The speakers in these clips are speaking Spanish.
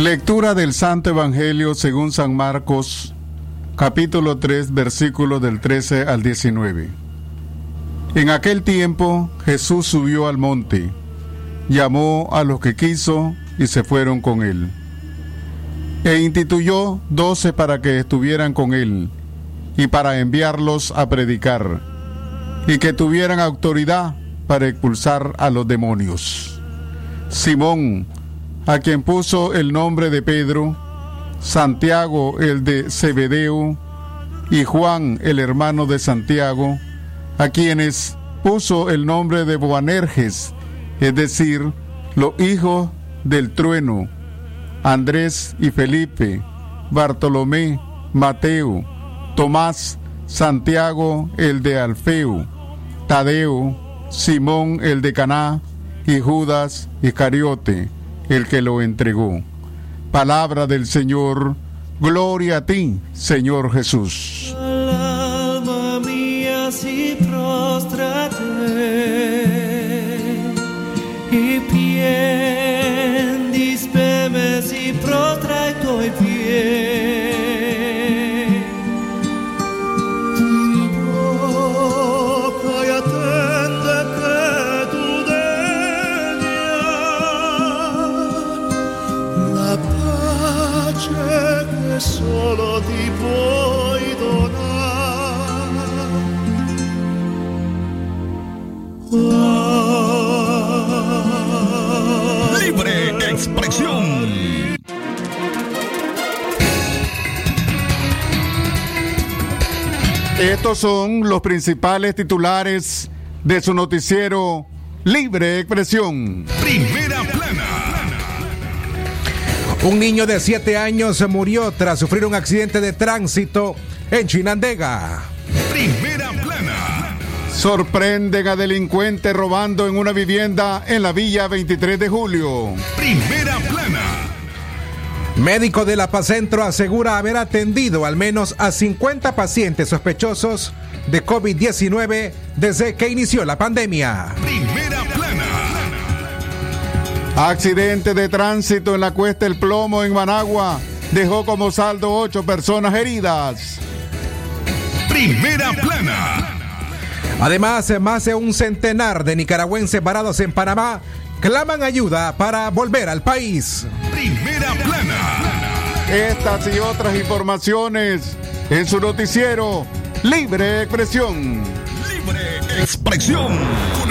Lectura del Santo Evangelio según San Marcos, capítulo 3, versículos del 13 al 19. En aquel tiempo Jesús subió al monte, llamó a los que quiso y se fueron con él. E instituyó doce para que estuvieran con él y para enviarlos a predicar, y que tuvieran autoridad para expulsar a los demonios. Simón, a quien puso el nombre de Pedro, Santiago el de Zebedeo y Juan el hermano de Santiago, a quienes puso el nombre de Boanerges, es decir, los hijos del trueno, Andrés y Felipe, Bartolomé, Mateo, Tomás, Santiago el de Alfeo, Tadeo, Simón el de Caná y Judas Iscariote el que lo entregó. Palabra del Señor, gloria a ti, Señor Jesús. Mía, si Estos son los principales titulares de su noticiero Libre Expresión. Primera plana. Un niño de 7 años se murió tras sufrir un accidente de tránsito en Chinandega. Primera plana. Sorprenden a delincuente robando en una vivienda en la Villa 23 de Julio. Primera plana. Médico de la Pacentro asegura haber atendido al menos a 50 pacientes sospechosos de COVID-19 desde que inició la pandemia. Primera plana. Accidente de tránsito en la cuesta El Plomo en Managua dejó como saldo ocho personas heridas. Primera plana. Además, más de un centenar de nicaragüenses varados en Panamá claman ayuda para volver al país. Primera plana. Estas y otras informaciones en su noticiero Libre Expresión. Libre expresión.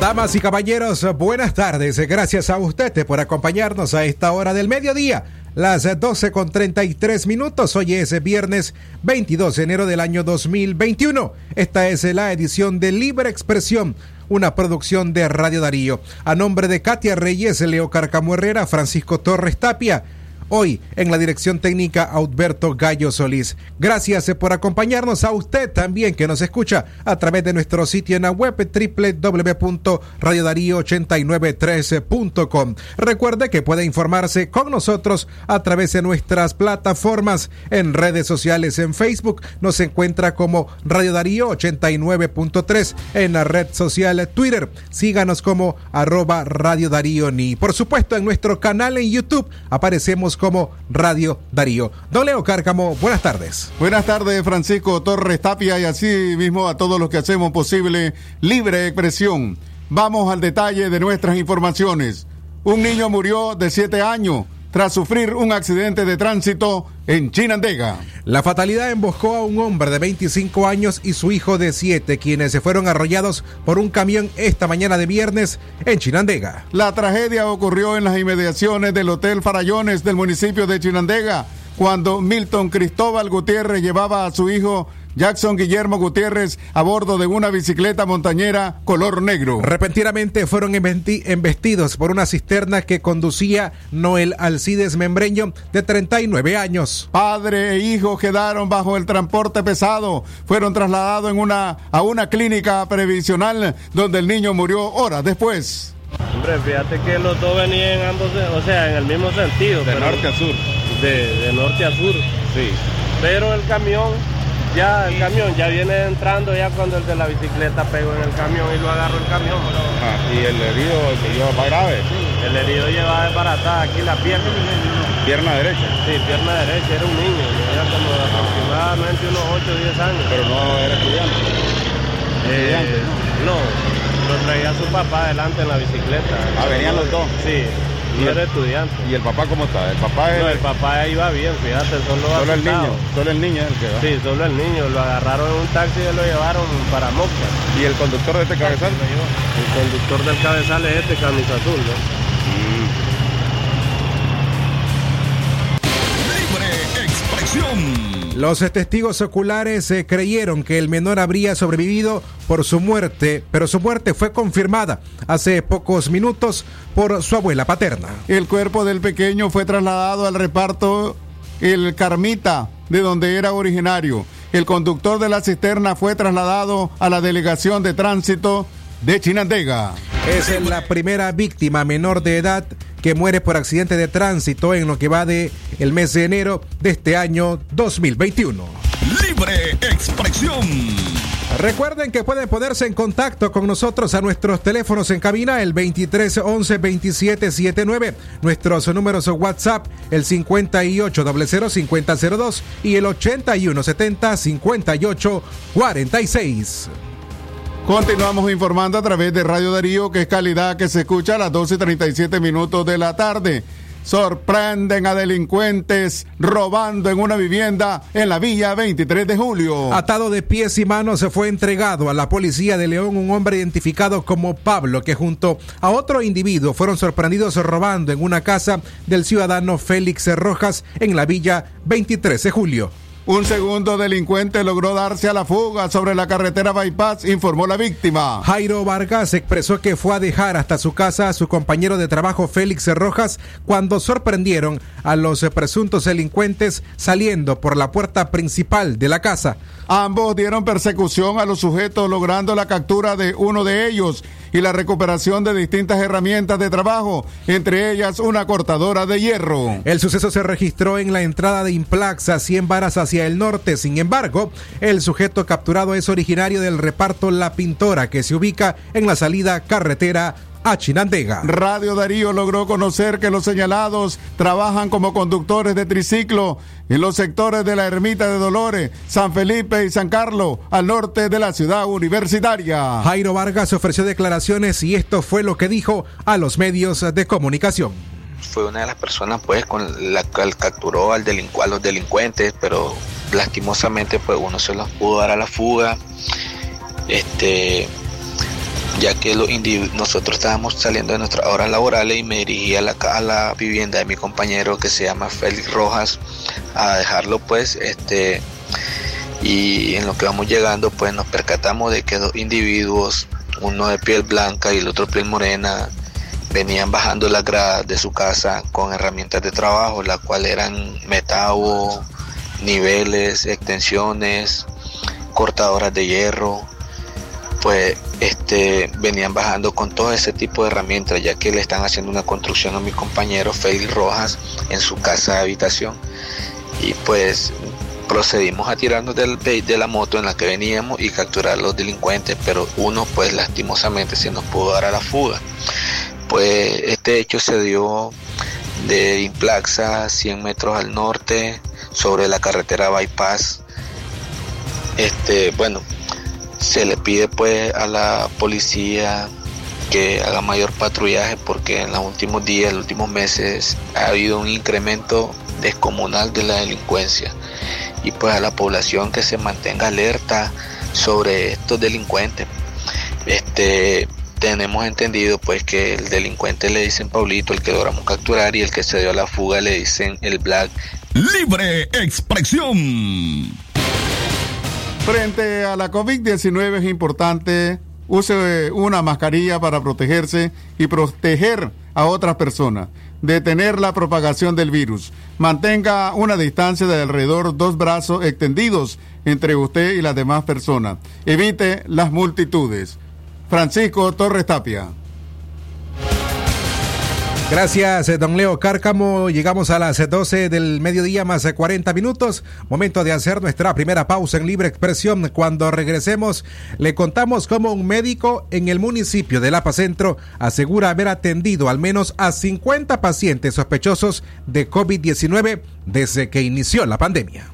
Damas y caballeros, buenas tardes. Gracias a usted por acompañarnos a esta hora del mediodía. Las 12 con 33 minutos. Hoy es viernes 22 de enero del año 2021. Esta es la edición de Libre Expresión, una producción de Radio Darío. A nombre de Katia Reyes, Leo Carcamo Herrera, Francisco Torres Tapia. Hoy en la dirección técnica Alberto Gallo Solís. Gracias por acompañarnos a usted también que nos escucha a través de nuestro sitio en la web www.radiodarío8913.com. Recuerde que puede informarse con nosotros a través de nuestras plataformas en redes sociales. En Facebook nos encuentra como Radio Darío 89.3 en la red social Twitter. Síganos como arroba Radio Darío ni. Por supuesto en nuestro canal en YouTube aparecemos como Radio Darío. Don Leo Cárcamo, buenas tardes. Buenas tardes, Francisco Torres Tapia, y así mismo a todos los que hacemos posible libre expresión. Vamos al detalle de nuestras informaciones. Un niño murió de 7 años tras sufrir un accidente de tránsito en Chinandega. La fatalidad emboscó a un hombre de 25 años y su hijo de 7, quienes se fueron arrollados por un camión esta mañana de viernes en Chinandega. La tragedia ocurrió en las inmediaciones del Hotel Farallones del municipio de Chinandega, cuando Milton Cristóbal Gutiérrez llevaba a su hijo Jackson Guillermo Gutiérrez a bordo de una bicicleta montañera color negro. Repentinamente fueron embestidos por una cisterna que conducía Noel Alcides Membreño, de 39 años. Padre e hijo quedaron bajo el transporte pesado. Fueron trasladados en una, a una clínica previsional donde el niño murió horas después. Hombre, fíjate que los dos venían ambos, o sea, en el mismo sentido. De norte a sur. De, de norte a sur. Sí. Pero el camión ya el camión ya viene entrando ya cuando el de la bicicleta pegó en el camión y lo agarró el camión. Ah, y el herido, el herido más grave. El herido llevaba desbaratada aquí la pierna. ¿Pierna derecha? Sí, pierna derecha, era un niño, era como aproximadamente unos 8 o 10 años. Pero no era estudiante. Eh. No, lo traía su papá adelante en la bicicleta. Ah, venían los dos. Sí. Y era estudiante. ¿Y el papá cómo está? El papá No, el papá iba bien, fíjate, solo Solo el niño, solo el niño es el que va. Sí, solo el niño. Lo agarraron en un taxi y lo llevaron para Moxa. ¿Y el conductor de este cabezal? El conductor del cabezal es este, camisa azul, ¿no? Libre expresión. Los testigos oculares eh, creyeron que el menor habría sobrevivido por su muerte, pero su muerte fue confirmada hace pocos minutos por su abuela paterna. El cuerpo del pequeño fue trasladado al reparto El Carmita, de donde era originario. El conductor de la cisterna fue trasladado a la delegación de tránsito de Chinandega. Es la primera víctima menor de edad que muere por accidente de tránsito en lo que va de el mes de enero de este año 2021. Libre expresión. Recuerden que pueden ponerse en contacto con nosotros a nuestros teléfonos en cabina, el 23 11 27 79, nuestros números WhatsApp, el 58 00 5002 y el 81 70 58 46. Continuamos informando a través de Radio Darío, que es calidad que se escucha a las 12 y 37 minutos de la tarde. Sorprenden a delincuentes robando en una vivienda en la Villa 23 de Julio. Atado de pies y manos se fue entregado a la policía de León un hombre identificado como Pablo que junto a otro individuo fueron sorprendidos robando en una casa del ciudadano Félix Rojas en la Villa 23 de Julio. Un segundo delincuente logró darse a la fuga sobre la carretera Bypass, informó la víctima. Jairo Vargas expresó que fue a dejar hasta su casa a su compañero de trabajo Félix Rojas cuando sorprendieron a los presuntos delincuentes saliendo por la puerta principal de la casa. Ambos dieron persecución a los sujetos logrando la captura de uno de ellos y la recuperación de distintas herramientas de trabajo, entre ellas una cortadora de hierro. El suceso se registró en la entrada de Implaxa, 100 varas hacia el norte. Sin embargo, el sujeto capturado es originario del reparto La Pintora, que se ubica en la salida carretera a Chinandega. Radio Darío logró conocer que los señalados trabajan como conductores de triciclo en los sectores de la Ermita de Dolores, San Felipe y San Carlos, al norte de la ciudad universitaria. Jairo Vargas ofreció declaraciones y esto fue lo que dijo a los medios de comunicación fue una de las personas pues con la cual capturó al delincu a los delincuentes, pero lastimosamente pues uno se los pudo dar a la fuga. Este ya que los nosotros estábamos saliendo de nuestras horas laborales y me dirigí a la, a la vivienda de mi compañero que se llama Félix Rojas a dejarlo pues este y en lo que vamos llegando pues nos percatamos de que dos individuos uno de piel blanca y el otro piel morena venían bajando las gradas de su casa con herramientas de trabajo las cuales eran metabo niveles extensiones cortadoras de hierro pues este, venían bajando con todo ese tipo de herramientas, ya que le están haciendo una construcción a mi compañero Félix Rojas en su casa de habitación. Y pues procedimos a tirarnos del de la moto en la que veníamos y capturar a los delincuentes, pero uno pues lastimosamente se nos pudo dar a la fuga. Pues este hecho se dio de Implaxa 100 metros al norte sobre la carretera Bypass. Este, bueno, se le pide pues a la policía que haga mayor patrullaje porque en los últimos días, los últimos meses ha habido un incremento descomunal de la delincuencia y pues a la población que se mantenga alerta sobre estos delincuentes. Este tenemos entendido pues que el delincuente le dicen Paulito, el que logramos capturar y el que se dio a la fuga le dicen el Black. Libre expresión. Frente a la COVID-19 es importante use una mascarilla para protegerse y proteger a otras personas, detener la propagación del virus. Mantenga una distancia de alrededor dos brazos extendidos entre usted y las demás personas. Evite las multitudes. Francisco Torres Tapia. Gracias, eh, don Leo Cárcamo. Llegamos a las 12 del mediodía más 40 minutos. Momento de hacer nuestra primera pausa en libre expresión. Cuando regresemos, le contamos cómo un médico en el municipio de Lapa Centro asegura haber atendido al menos a 50 pacientes sospechosos de COVID-19 desde que inició la pandemia.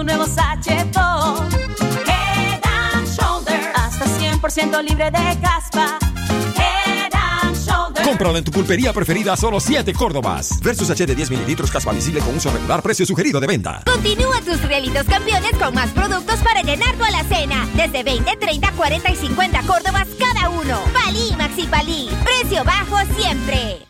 Llegó tu nuevo sachetón. Head and Shoulders. Hasta 100% libre de caspa. Head and Shoulders. Cómpralo en tu pulpería preferida a solo 7 Córdobas. Versus H de 10 mililitros caspa visible con uso regular, precio sugerido de venta. Continúa tus realitos campeones con más productos para llenar tu alacena. Desde 20, 30, 40 y 50 Córdobas cada uno. Palí, Maxi Palí. Precio bajo siempre.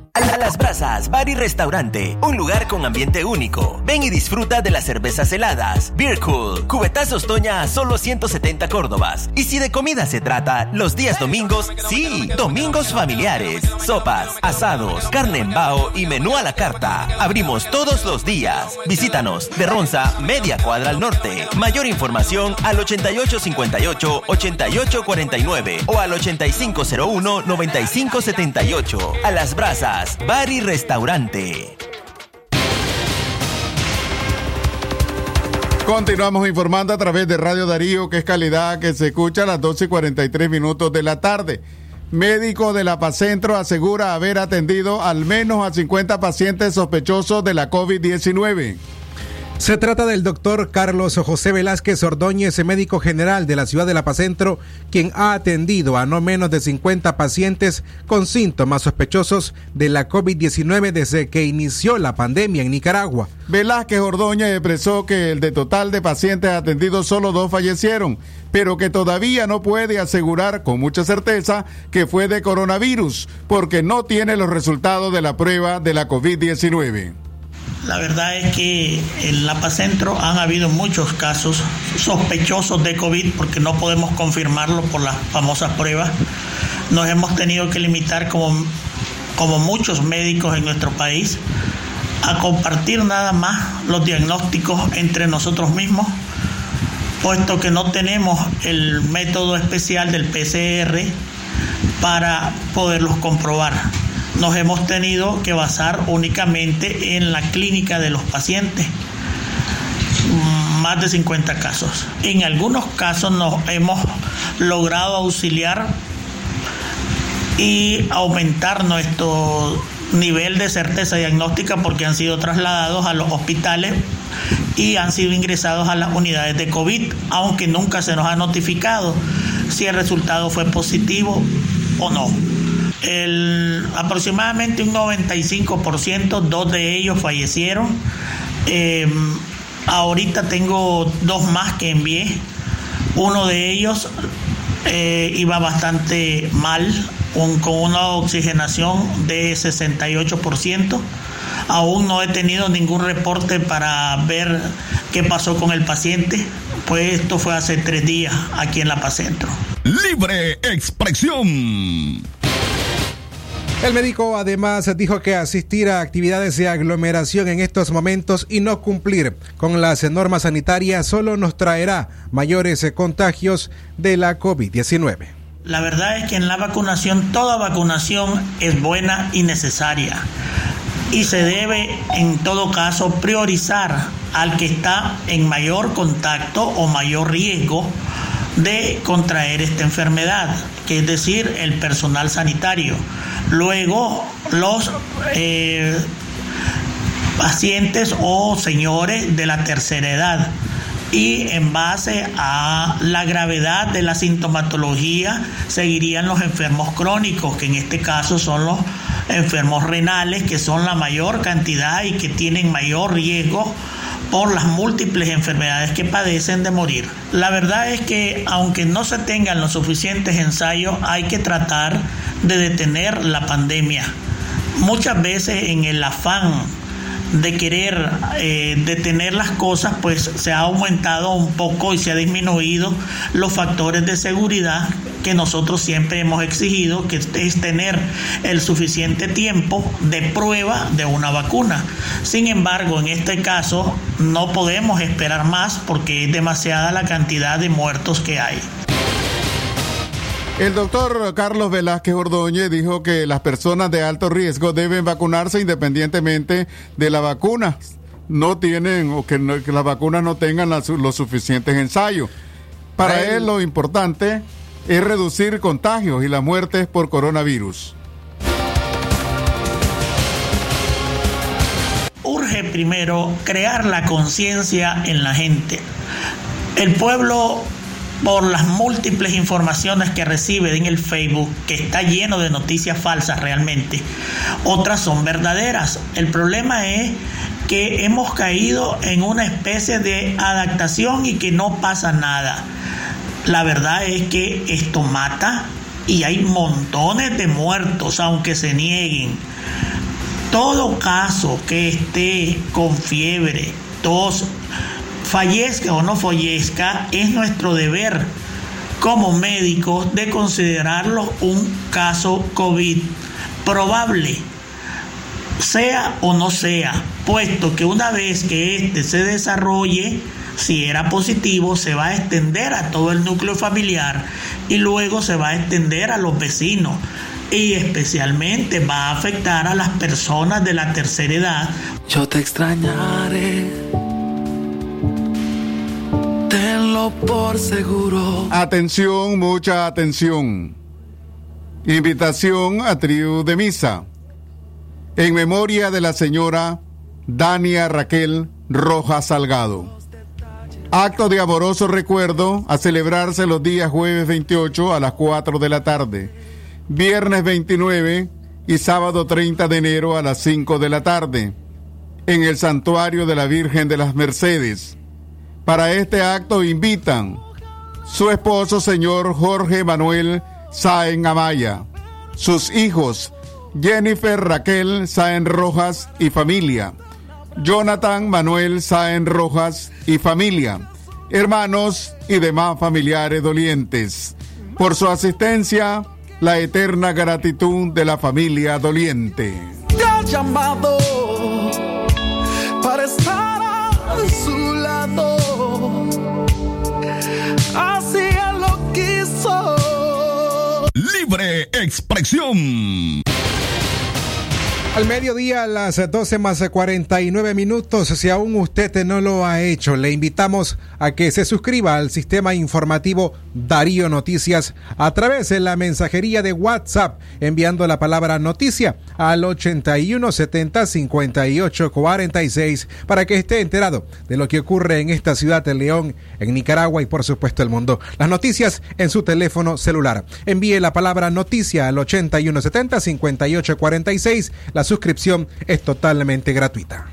A las Brasas, Bar y Restaurante, un lugar con ambiente único. Ven y disfruta de las cervezas heladas, Beer Cool, cubetazos Toña a solo 170 Córdobas. Y si de comida se trata, los días domingos, sí, domingos familiares, sopas, asados, carne en bao y menú a la carta. Abrimos todos los días. Visítanos de Ronza, media cuadra al norte. Mayor información al 8858-8849 o al 8501-9578. A las Brasas. Bar y Restaurante. Continuamos informando a través de Radio Darío, que es calidad que se escucha a las 12 y 43 minutos de la tarde. Médico de la Pacentro asegura haber atendido al menos a 50 pacientes sospechosos de la COVID-19. Se trata del doctor Carlos José Velázquez Ordóñez, médico general de la ciudad de La Pacentro, quien ha atendido a no menos de 50 pacientes con síntomas sospechosos de la COVID-19 desde que inició la pandemia en Nicaragua. Velázquez Ordóñez expresó que el de total de pacientes atendidos solo dos fallecieron, pero que todavía no puede asegurar con mucha certeza que fue de coronavirus, porque no tiene los resultados de la prueba de la COVID-19. La verdad es que en La Paz Centro han habido muchos casos sospechosos de COVID porque no podemos confirmarlo por las famosas pruebas. Nos hemos tenido que limitar como, como muchos médicos en nuestro país a compartir nada más los diagnósticos entre nosotros mismos, puesto que no tenemos el método especial del PCR para poderlos comprobar nos hemos tenido que basar únicamente en la clínica de los pacientes. Más de 50 casos. En algunos casos nos hemos logrado auxiliar y aumentar nuestro nivel de certeza diagnóstica porque han sido trasladados a los hospitales y han sido ingresados a las unidades de COVID, aunque nunca se nos ha notificado si el resultado fue positivo o no. El, aproximadamente un 95%, dos de ellos fallecieron. Eh, ahorita tengo dos más que envié. Uno de ellos eh, iba bastante mal, con una oxigenación de 68%. Aún no he tenido ningún reporte para ver qué pasó con el paciente, pues esto fue hace tres días aquí en La Paz Centro. Libre expresión. El médico además dijo que asistir a actividades de aglomeración en estos momentos y no cumplir con las normas sanitarias solo nos traerá mayores contagios de la COVID-19. La verdad es que en la vacunación toda vacunación es buena y necesaria y se debe en todo caso priorizar al que está en mayor contacto o mayor riesgo de contraer esta enfermedad, que es decir, el personal sanitario. Luego, los eh, pacientes o señores de la tercera edad. Y en base a la gravedad de la sintomatología, seguirían los enfermos crónicos, que en este caso son los enfermos renales, que son la mayor cantidad y que tienen mayor riesgo por las múltiples enfermedades que padecen de morir. La verdad es que aunque no se tengan los suficientes ensayos, hay que tratar de detener la pandemia. Muchas veces en el afán de querer eh, detener las cosas, pues se ha aumentado un poco y se ha disminuido los factores de seguridad que nosotros siempre hemos exigido, que es tener el suficiente tiempo de prueba de una vacuna. Sin embargo, en este caso no podemos esperar más porque es demasiada la cantidad de muertos que hay. El doctor Carlos Velázquez Ordóñez dijo que las personas de alto riesgo deben vacunarse independientemente de la vacuna. No tienen o que, las vacunas no tengan los suficientes ensayos. Para él lo importante es reducir contagios y las muertes por coronavirus. Urge primero crear la conciencia en la gente. El pueblo por las múltiples informaciones que recibe en el Facebook, que está lleno de noticias falsas realmente. Otras son verdaderas. El problema es que hemos caído en una especie de adaptación y que no pasa nada. La verdad es que esto mata y hay montones de muertos, aunque se nieguen. Todo caso que esté con fiebre, tos, fallezca o no fallezca, es nuestro deber como médicos de considerarlo un caso COVID probable, sea o no sea, puesto que una vez que éste se desarrolle, si era positivo, se va a extender a todo el núcleo familiar y luego se va a extender a los vecinos y especialmente va a afectar a las personas de la tercera edad. Yo te extrañaré Por seguro. Atención, mucha atención. Invitación a trío de misa. En memoria de la señora Dania Raquel Rojas Salgado. Acto de amoroso recuerdo a celebrarse los días jueves 28 a las 4 de la tarde, viernes 29 y sábado 30 de enero a las 5 de la tarde, en el Santuario de la Virgen de las Mercedes para este acto invitan su esposo, señor Jorge Manuel Saen Amaya, sus hijos, Jennifer Raquel Saen Rojas y familia, Jonathan Manuel Saen Rojas y familia, hermanos y demás familiares dolientes. Por su asistencia, la eterna gratitud de la familia doliente. Libre expresión. Al mediodía, a las 12 más 49 minutos, si aún usted no lo ha hecho, le invitamos a que se suscriba al sistema informativo Darío Noticias a través de la mensajería de WhatsApp, enviando la palabra noticia al 8170 5846 para que esté enterado de lo que ocurre en esta ciudad de León, en Nicaragua y por supuesto el mundo. Las noticias en su teléfono celular. Envíe la palabra noticia al 8170 5846. La suscripción es totalmente gratuita.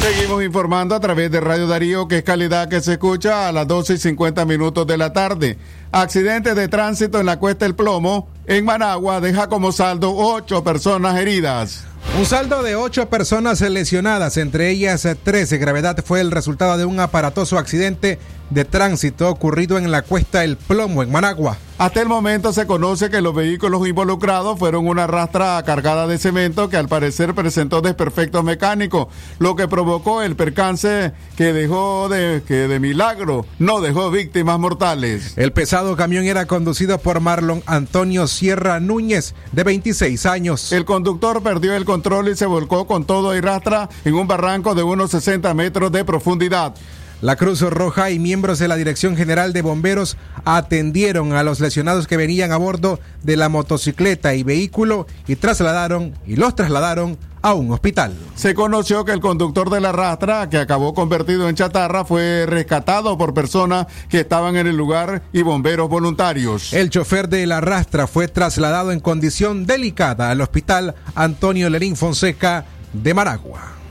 Seguimos informando a través de Radio Darío, que es calidad que se escucha a las 12 y 50 minutos de la tarde. Accidente de tránsito en la Cuesta El Plomo, en Managua, deja como saldo ocho personas heridas. Un saldo de ocho personas lesionadas, entre ellas 13 gravedad, fue el resultado de un aparatoso accidente de tránsito ocurrido en la Cuesta El Plomo, en Managua. Hasta el momento se conoce que los vehículos involucrados fueron una rastra cargada de cemento que al parecer presentó desperfectos mecánicos, lo que provocó el percance que dejó de que de milagro no dejó víctimas mortales. El pesado camión era conducido por Marlon Antonio Sierra Núñez, de 26 años. El conductor perdió el control y se volcó con todo y rastra en un barranco de unos 60 metros de profundidad. La Cruz Roja y miembros de la Dirección General de Bomberos atendieron a los lesionados que venían a bordo de la motocicleta y vehículo y trasladaron y los trasladaron a un hospital. Se conoció que el conductor de la rastra, que acabó convertido en chatarra, fue rescatado por personas que estaban en el lugar y bomberos voluntarios. El chofer de la rastra fue trasladado en condición delicada al hospital Antonio Lerín Fonseca de Maragua.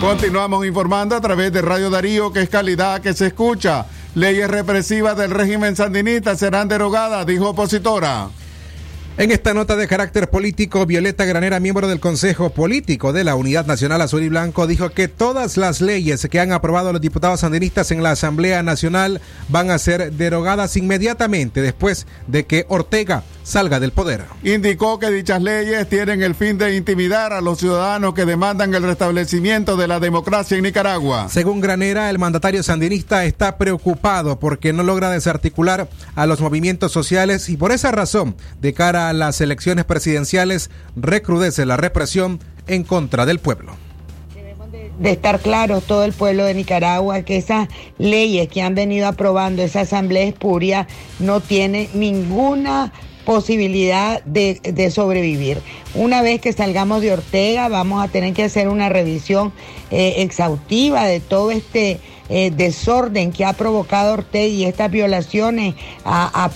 Continuamos informando a través de Radio Darío, que es calidad que se escucha. Leyes represivas del régimen sandinista serán derogadas, dijo opositora. En esta nota de carácter político, Violeta Granera, miembro del Consejo Político de la Unidad Nacional Azul y Blanco, dijo que todas las leyes que han aprobado los diputados sandinistas en la Asamblea Nacional van a ser derogadas inmediatamente después de que Ortega salga del poder. Indicó que dichas leyes tienen el fin de intimidar a los ciudadanos que demandan el restablecimiento de la democracia en Nicaragua. Según Granera, el mandatario sandinista está preocupado porque no logra desarticular a los movimientos sociales y por esa razón, de cara a las elecciones presidenciales, recrudece la represión en contra del pueblo de estar claro todo el pueblo de Nicaragua que esas leyes que han venido aprobando esa asamblea espuria no tiene ninguna posibilidad de, de, sobrevivir. Una vez que salgamos de Ortega, vamos a tener que hacer una revisión eh, exhaustiva de todo este eh, desorden que ha provocado Ortega y estas violaciones a, a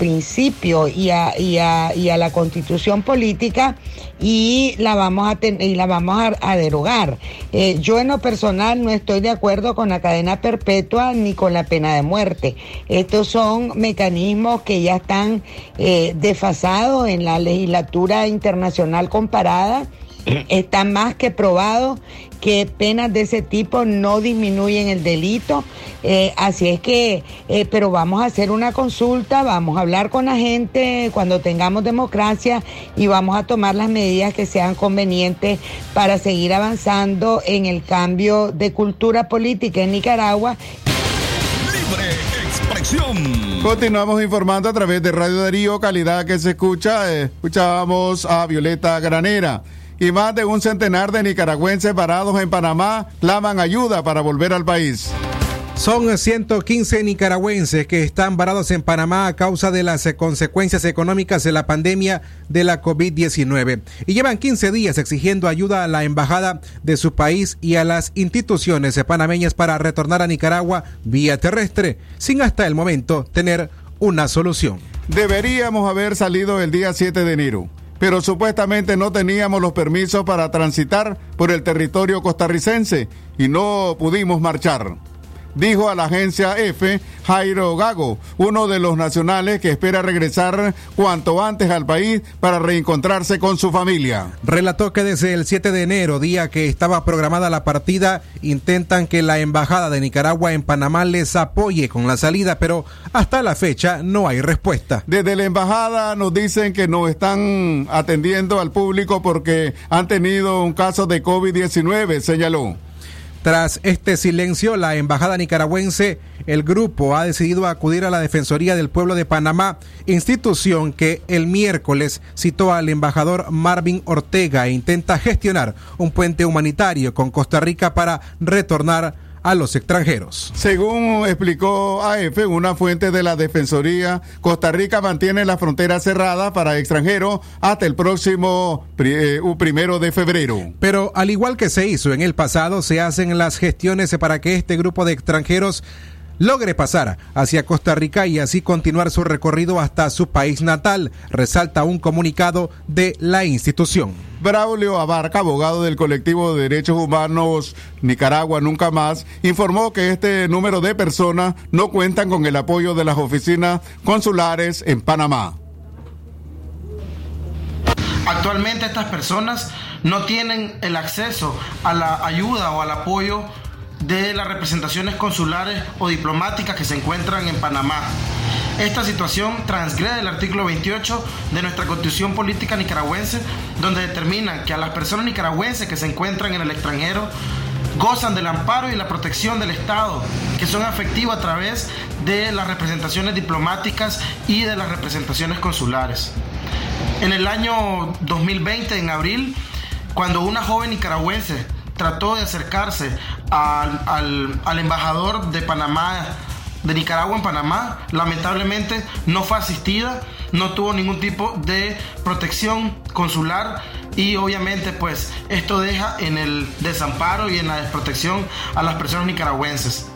a, y a, la constitución política y la vamos a, y la vamos a, derogar. Eh, yo en lo personal no estoy de acuerdo con la cadena perpetua ni con la pena de muerte. Estos son mecanismos que ya están eh, desfasados en la legislatura internacional comparada está más que probado que penas de ese tipo no disminuyen el delito. Eh, así es que, eh, pero vamos a hacer una consulta, vamos a hablar con la gente cuando tengamos democracia y vamos a tomar las medidas que sean convenientes para seguir avanzando en el cambio de cultura política en Nicaragua. Libre expresión. Continuamos informando a través de Radio Darío, calidad que se escucha. Eh, escuchábamos a Violeta Granera y más de un centenar de nicaragüenses varados en Panamá claman ayuda para volver al país. Son 115 nicaragüenses que están varados en Panamá a causa de las consecuencias económicas de la pandemia de la COVID-19 y llevan 15 días exigiendo ayuda a la embajada de su país y a las instituciones panameñas para retornar a Nicaragua vía terrestre, sin hasta el momento tener una solución. Deberíamos haber salido el día 7 de enero pero supuestamente no teníamos los permisos para transitar por el territorio costarricense y no pudimos marchar dijo a la agencia F Jairo Gago, uno de los nacionales que espera regresar cuanto antes al país para reencontrarse con su familia. Relató que desde el 7 de enero, día que estaba programada la partida, intentan que la Embajada de Nicaragua en Panamá les apoye con la salida, pero hasta la fecha no hay respuesta. Desde la Embajada nos dicen que no están atendiendo al público porque han tenido un caso de COVID-19, señaló. Tras este silencio, la embajada nicaragüense, el grupo ha decidido acudir a la Defensoría del Pueblo de Panamá, institución que el miércoles citó al embajador Marvin Ortega e intenta gestionar un puente humanitario con Costa Rica para retornar a los extranjeros. Según explicó AF, una fuente de la Defensoría, Costa Rica mantiene la frontera cerrada para extranjeros hasta el próximo eh, primero de febrero. Pero al igual que se hizo en el pasado, se hacen las gestiones para que este grupo de extranjeros logre pasar hacia Costa Rica y así continuar su recorrido hasta su país natal, resalta un comunicado de la institución. Braulio Abarca, abogado del colectivo de derechos humanos Nicaragua Nunca Más, informó que este número de personas no cuentan con el apoyo de las oficinas consulares en Panamá. Actualmente estas personas no tienen el acceso a la ayuda o al apoyo de las representaciones consulares o diplomáticas que se encuentran en Panamá. Esta situación transgrede el artículo 28 de nuestra constitución política nicaragüense, donde determina que a las personas nicaragüenses que se encuentran en el extranjero gozan del amparo y la protección del Estado, que son efectivos a través de las representaciones diplomáticas y de las representaciones consulares. En el año 2020, en abril, cuando una joven nicaragüense trató de acercarse al, al, embajador de Panamá, de Nicaragua en Panamá, lamentablemente no fue asistida, no tuvo ningún tipo de protección consular y obviamente pues esto deja en el desamparo y en la desprotección a las personas nicaragüenses.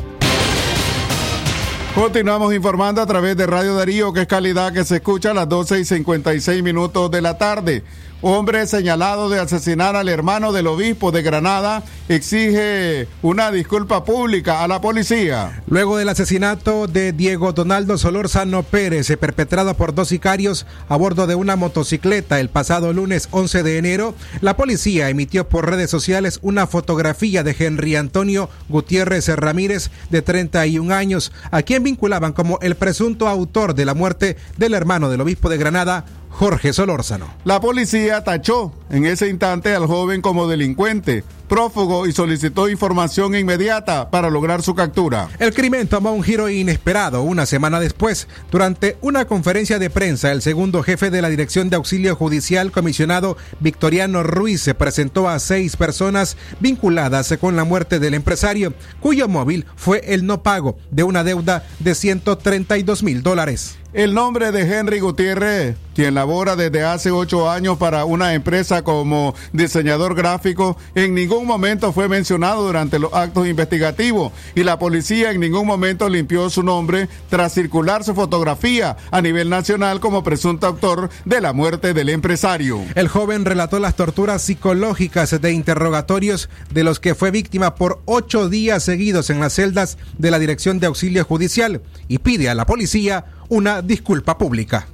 Continuamos informando a través de Radio Darío, que es calidad que se escucha a las 12 y 56 minutos de la tarde. Hombre señalado de asesinar al hermano del obispo de Granada exige una disculpa pública a la policía. Luego del asesinato de Diego Donaldo Solórzano Pérez, perpetrado por dos sicarios a bordo de una motocicleta el pasado lunes 11 de enero, la policía emitió por redes sociales una fotografía de Henry Antonio Gutiérrez Ramírez, de 31 años, a quien vinculaban como el presunto autor de la muerte del hermano del obispo de Granada, Jorge Solórzano. La policía tachó en ese instante al joven como delincuente, prófugo y solicitó información inmediata para lograr su captura. El crimen tomó un giro inesperado una semana después. Durante una conferencia de prensa, el segundo jefe de la Dirección de Auxilio Judicial, comisionado Victoriano Ruiz, se presentó a seis personas vinculadas con la muerte del empresario, cuyo móvil fue el no pago de una deuda de 132 mil dólares. El nombre de Henry Gutiérrez, quien labora desde hace ocho años para una empresa como diseñador gráfico, en ningún momento fue mencionado durante los actos investigativos y la policía en ningún momento limpió su nombre tras circular su fotografía a nivel nacional como presunto autor de la muerte del empresario. El joven relató las torturas psicológicas de interrogatorios de los que fue víctima por ocho días seguidos en las celdas de la Dirección de Auxilio Judicial y pide a la policía una disculpa pública.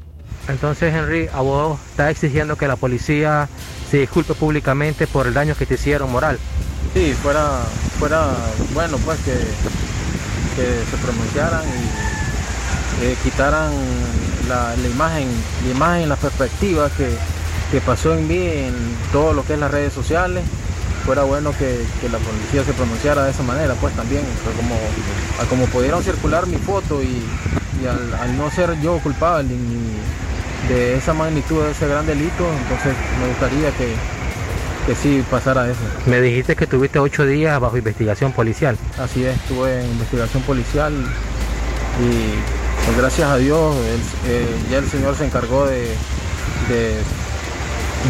Entonces, Henry, a vos está exigiendo que la policía se disculpe públicamente por el daño que te hicieron moral. Sí, fuera, fuera bueno, pues que, que se pronunciaran y eh, quitaran la, la, imagen, la imagen, la perspectiva que, que pasó en mí en todo lo que es las redes sociales fuera bueno que, que, la policía se pronunciara de esa manera, pues también, como, como pudieron circular mi foto y, y al, al, no ser yo culpable ni de esa magnitud de ese gran delito, entonces me gustaría que, que sí pasara eso. Me dijiste que tuviste ocho días bajo investigación policial. Así es, estuve en investigación policial y pues, gracias a Dios el, eh, ya el Señor se encargó de, de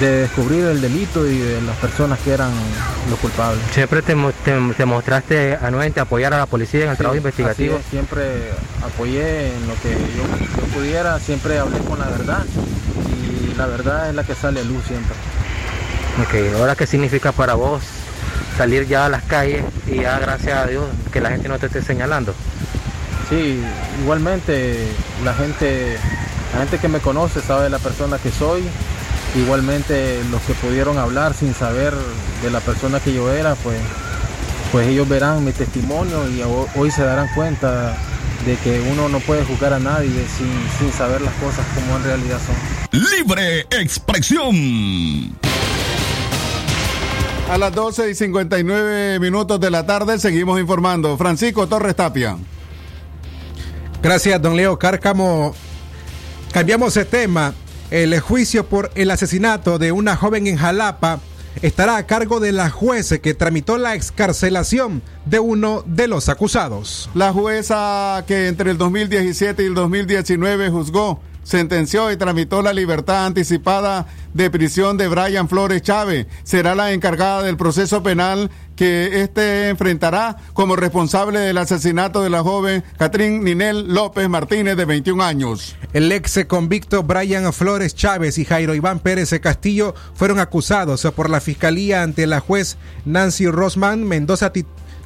de descubrir el delito y de las personas que eran los culpables. ¿Siempre te, te, te mostraste anuente apoyar a la policía en el sí, trabajo investigativo? Es, siempre apoyé en lo que yo, yo, pudiera, siempre hablé con la verdad y la verdad es la que sale a luz siempre. Ok, ahora qué significa para vos salir ya a las calles y ya gracias a Dios que la gente no te esté señalando? Sí, igualmente la gente, la gente que me conoce sabe la persona que soy Igualmente los que pudieron hablar sin saber de la persona que yo era, pues, pues ellos verán mi testimonio y hoy se darán cuenta de que uno no puede juzgar a nadie sin, sin saber las cosas como en realidad son. Libre expresión. A las 12 y 59 minutos de la tarde seguimos informando. Francisco Torres Tapia. Gracias, don Leo Cárcamo. Cambiamos de tema. El juicio por el asesinato de una joven en Jalapa estará a cargo de la jueza que tramitó la excarcelación de uno de los acusados. La jueza que entre el 2017 y el 2019 juzgó sentenció y tramitó la libertad anticipada de prisión de Brian Flores Chávez. Será la encargada del proceso penal que éste enfrentará como responsable del asesinato de la joven Catrín Ninel López Martínez de 21 años. El ex convicto Brian Flores Chávez y Jairo Iván Pérez Castillo fueron acusados por la fiscalía ante la juez Nancy Rosman Mendoza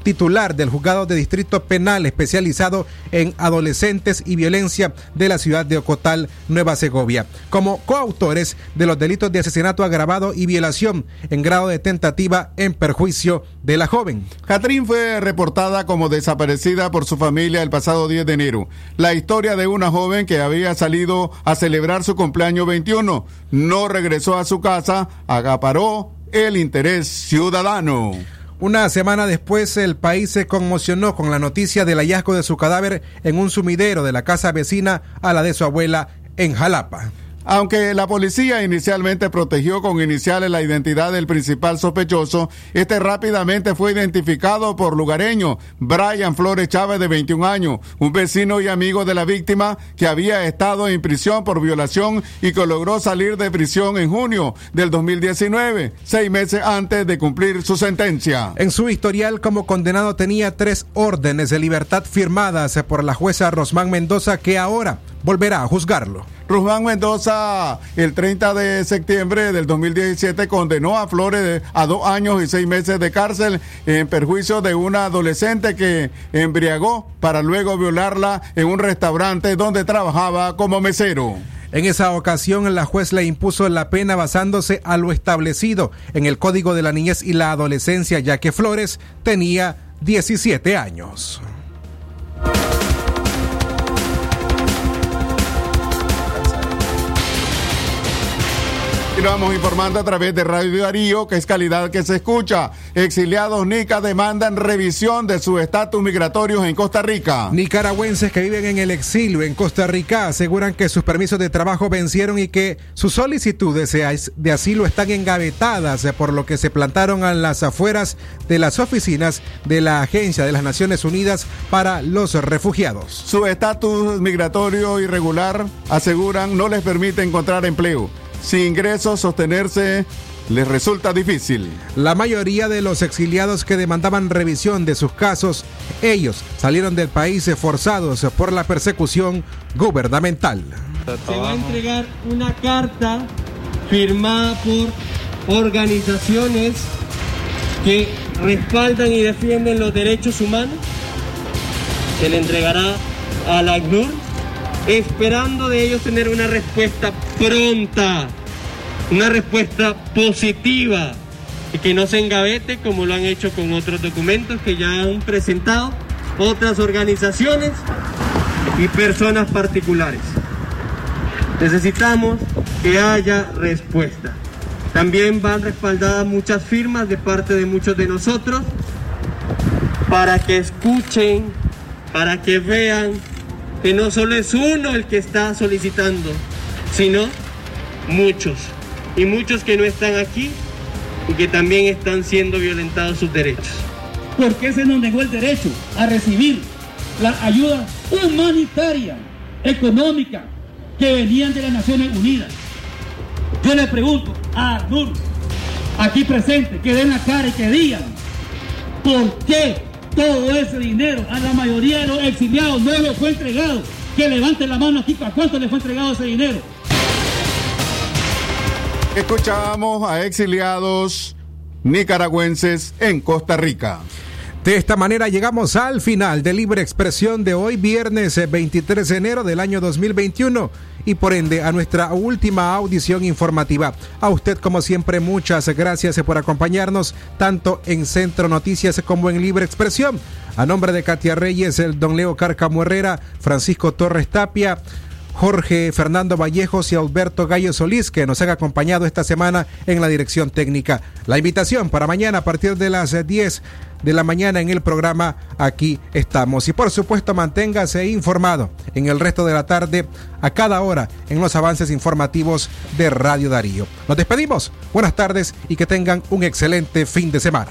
titular del juzgado de distrito penal especializado en adolescentes y violencia de la ciudad de Ocotal, Nueva Segovia, como coautores de los delitos de asesinato agravado y violación en grado de tentativa en perjuicio de la joven. Catrín fue reportada como desaparecida por su familia el pasado 10 de enero. La historia de una joven que había salido a celebrar su cumpleaños 21 no regresó a su casa, agaparó el interés ciudadano. Una semana después, el país se conmocionó con la noticia del hallazgo de su cadáver en un sumidero de la casa vecina a la de su abuela en Jalapa. Aunque la policía inicialmente protegió con iniciales la identidad del principal sospechoso, este rápidamente fue identificado por lugareño Brian Flores Chávez de 21 años, un vecino y amigo de la víctima que había estado en prisión por violación y que logró salir de prisión en junio del 2019, seis meses antes de cumplir su sentencia. En su historial como condenado tenía tres órdenes de libertad firmadas por la jueza Rosmán Mendoza que ahora volverá a juzgarlo. Rosmán Mendoza, el 30 de septiembre del 2017, condenó a Flores a dos años y seis meses de cárcel en perjuicio de una adolescente que embriagó para luego violarla en un restaurante donde trabajaba como mesero. En esa ocasión, la juez le impuso la pena basándose a lo establecido en el Código de la Niñez y la Adolescencia, ya que Flores tenía 17 años. Vamos informando a través de Radio Darío, que es calidad que se escucha. Exiliados Nica demandan revisión de su estatus migratorios en Costa Rica. Nicaragüenses que viven en el exilio en Costa Rica aseguran que sus permisos de trabajo vencieron y que sus solicitudes de asilo están engavetadas, por lo que se plantaron a las afueras de las oficinas de la Agencia de las Naciones Unidas para los Refugiados. Su estatus migratorio irregular, aseguran, no les permite encontrar empleo sin ingresos sostenerse les resulta difícil. La mayoría de los exiliados que demandaban revisión de sus casos, ellos salieron del país forzados por la persecución gubernamental. Se va a entregar una carta firmada por organizaciones que respaldan y defienden los derechos humanos. Se le entregará a la ACNUR esperando de ellos tener una respuesta pronta, una respuesta positiva y que no se engavete como lo han hecho con otros documentos que ya han presentado otras organizaciones y personas particulares. Necesitamos que haya respuesta. También van respaldadas muchas firmas de parte de muchos de nosotros para que escuchen, para que vean que no solo es uno el que está solicitando, sino muchos. Y muchos que no están aquí y que también están siendo violentados sus derechos. ¿Por qué se nos negó el derecho a recibir la ayuda humanitaria, económica, que venían de las Naciones Unidas? Yo le pregunto a NUR, aquí presente, que den la cara y que digan, ¿por qué todo ese dinero a la mayoría de los exiliados no les fue entregado. Que levanten la mano aquí, ¿a cuánto les fue entregado ese dinero? Escuchamos a exiliados nicaragüenses en Costa Rica. De esta manera llegamos al final de Libre Expresión de hoy, viernes 23 de enero del año 2021 y por ende a nuestra última audición informativa. A usted como siempre muchas gracias por acompañarnos tanto en Centro Noticias como en Libre Expresión. A nombre de Katia Reyes, el don Leo Carcamo Herrera, Francisco Torres Tapia, Jorge Fernando Vallejos y Alberto Gallo Solís, que nos han acompañado esta semana en la dirección técnica. La invitación para mañana a partir de las 10 de la mañana en el programa Aquí estamos. Y por supuesto, manténgase informado en el resto de la tarde, a cada hora, en los avances informativos de Radio Darío. Nos despedimos. Buenas tardes y que tengan un excelente fin de semana